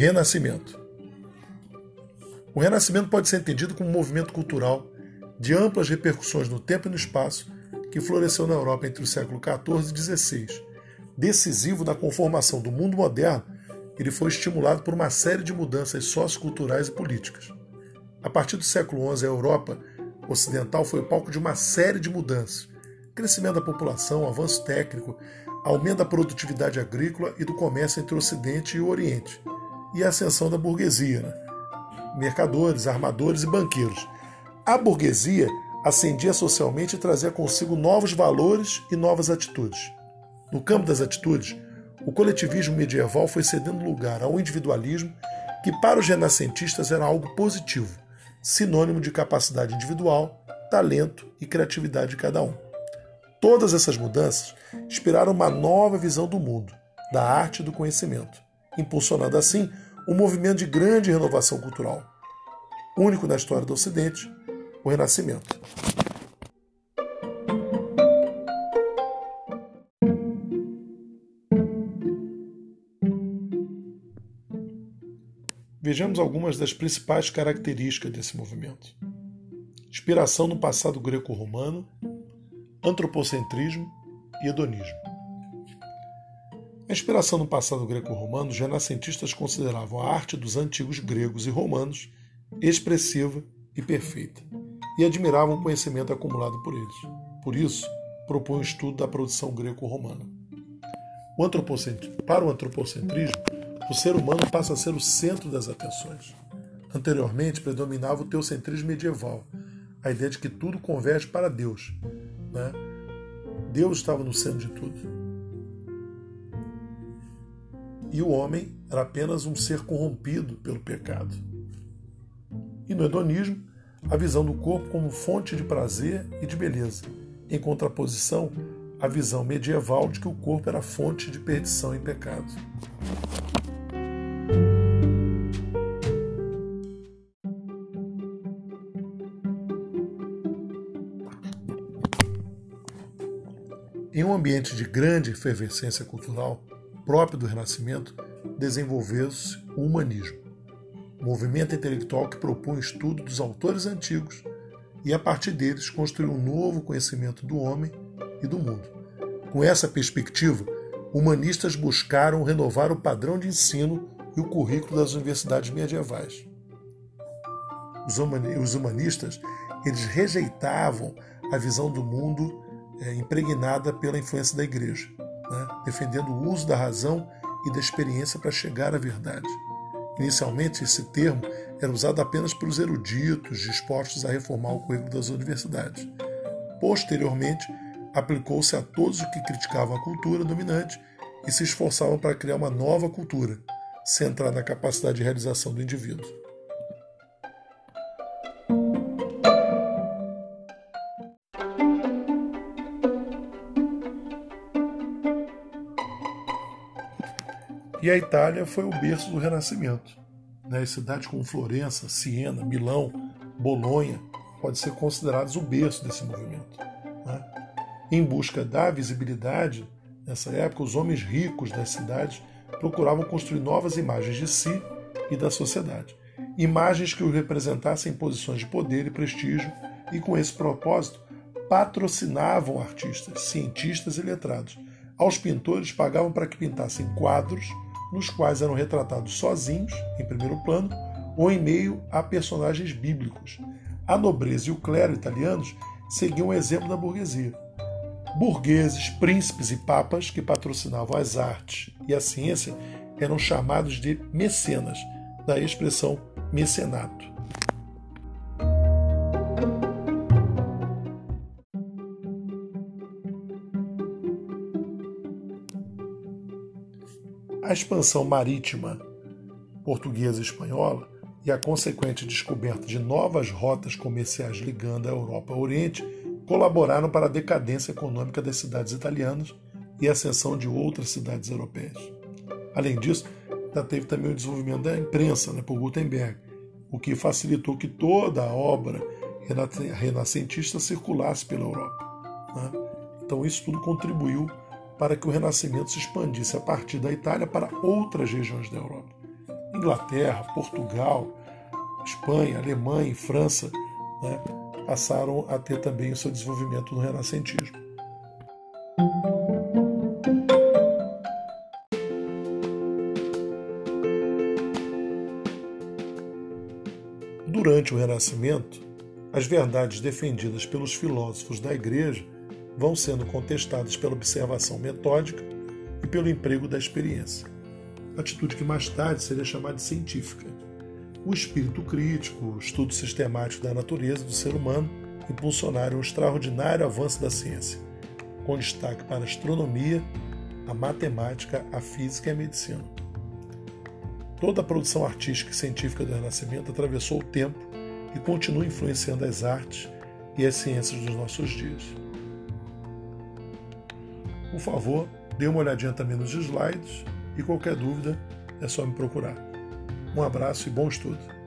Renascimento. O Renascimento pode ser entendido como um movimento cultural de amplas repercussões no tempo e no espaço que floresceu na Europa entre o século XIV e XVI. Decisivo na conformação do mundo moderno, ele foi estimulado por uma série de mudanças socioculturais e políticas. A partir do século XI, a Europa ocidental foi palco de uma série de mudanças. Crescimento da população, avanço técnico, aumento da produtividade agrícola e do comércio entre o Ocidente e o Oriente, e a ascensão da burguesia, né? mercadores, armadores e banqueiros. A burguesia ascendia socialmente e trazia consigo novos valores e novas atitudes. No campo das atitudes, o coletivismo medieval foi cedendo lugar ao individualismo, que para os renascentistas era algo positivo, sinônimo de capacidade individual, talento e criatividade de cada um. Todas essas mudanças inspiraram uma nova visão do mundo, da arte e do conhecimento, impulsionando assim um movimento de grande renovação cultural, único na história do Ocidente, o Renascimento. Vejamos algumas das principais características desse movimento. Inspiração no passado greco-romano, antropocentrismo e hedonismo. A inspiração no passado greco-romano, os renascentistas consideravam a arte dos antigos gregos e romanos expressiva e perfeita, e admiravam o conhecimento acumulado por eles. Por isso, propõe o estudo da produção greco-romana. Para o antropocentrismo, o ser humano passa a ser o centro das atenções. Anteriormente predominava o teocentrismo medieval, a ideia de que tudo converge para Deus. Né? Deus estava no centro de tudo. E o homem era apenas um ser corrompido pelo pecado. E no hedonismo, a visão do corpo como fonte de prazer e de beleza, em contraposição à visão medieval de que o corpo era fonte de perdição e pecado. Em um ambiente de grande efervescência cultural, próprio do Renascimento, desenvolveu-se o humanismo, movimento intelectual que propõe o estudo dos autores antigos e, a partir deles, construir um novo conhecimento do homem e do mundo. Com essa perspectiva, humanistas buscaram renovar o padrão de ensino e o currículo das universidades medievais. Os humanistas eles rejeitavam a visão do mundo é, impregnada pela influência da igreja, né? defendendo o uso da razão e da experiência para chegar à verdade. Inicialmente, esse termo era usado apenas pelos eruditos dispostos a reformar o currículo das universidades. Posteriormente, aplicou-se a todos os que criticavam a cultura dominante e se esforçavam para criar uma nova cultura, centrada na capacidade de realização do indivíduo. E a Itália foi o berço do Renascimento. Né? Cidades como Florença, Siena, Milão, Bolonha podem ser considerados o berço desse movimento. Né? Em busca da visibilidade, nessa época, os homens ricos das cidades procuravam construir novas imagens de si e da sociedade. Imagens que os representassem em posições de poder e prestígio, e com esse propósito patrocinavam artistas, cientistas e letrados. Aos pintores pagavam para que pintassem quadros nos quais eram retratados sozinhos, em primeiro plano, ou em meio a personagens bíblicos. A nobreza e o clero italianos seguiam o exemplo da burguesia. Burgueses, príncipes e papas que patrocinavam as artes e a ciência eram chamados de mecenas, da expressão mecenato. A expansão marítima portuguesa e espanhola e a consequente descoberta de novas rotas comerciais ligando a Europa ao Oriente colaboraram para a decadência econômica das cidades italianas e a ascensão de outras cidades europeias. Além disso, já teve também o desenvolvimento da imprensa né, por Gutenberg, o que facilitou que toda a obra renascentista circulasse pela Europa. Né? Então, isso tudo contribuiu para que o Renascimento se expandisse a partir da Itália para outras regiões da Europa. Inglaterra, Portugal, Espanha, Alemanha e França né, passaram a ter também o seu desenvolvimento no renascentismo. Durante o Renascimento, as verdades defendidas pelos filósofos da Igreja vão sendo contestadas pela observação metódica e pelo emprego da experiência, atitude que mais tarde seria chamada de científica. O espírito crítico, o estudo sistemático da natureza do ser humano impulsionaram um extraordinário avanço da ciência, com destaque para a astronomia, a matemática, a física e a medicina. Toda a produção artística e científica do Renascimento atravessou o tempo e continua influenciando as artes e as ciências dos nossos dias. Por favor, dê uma olhadinha também nos slides e qualquer dúvida é só me procurar. Um abraço e bom estudo!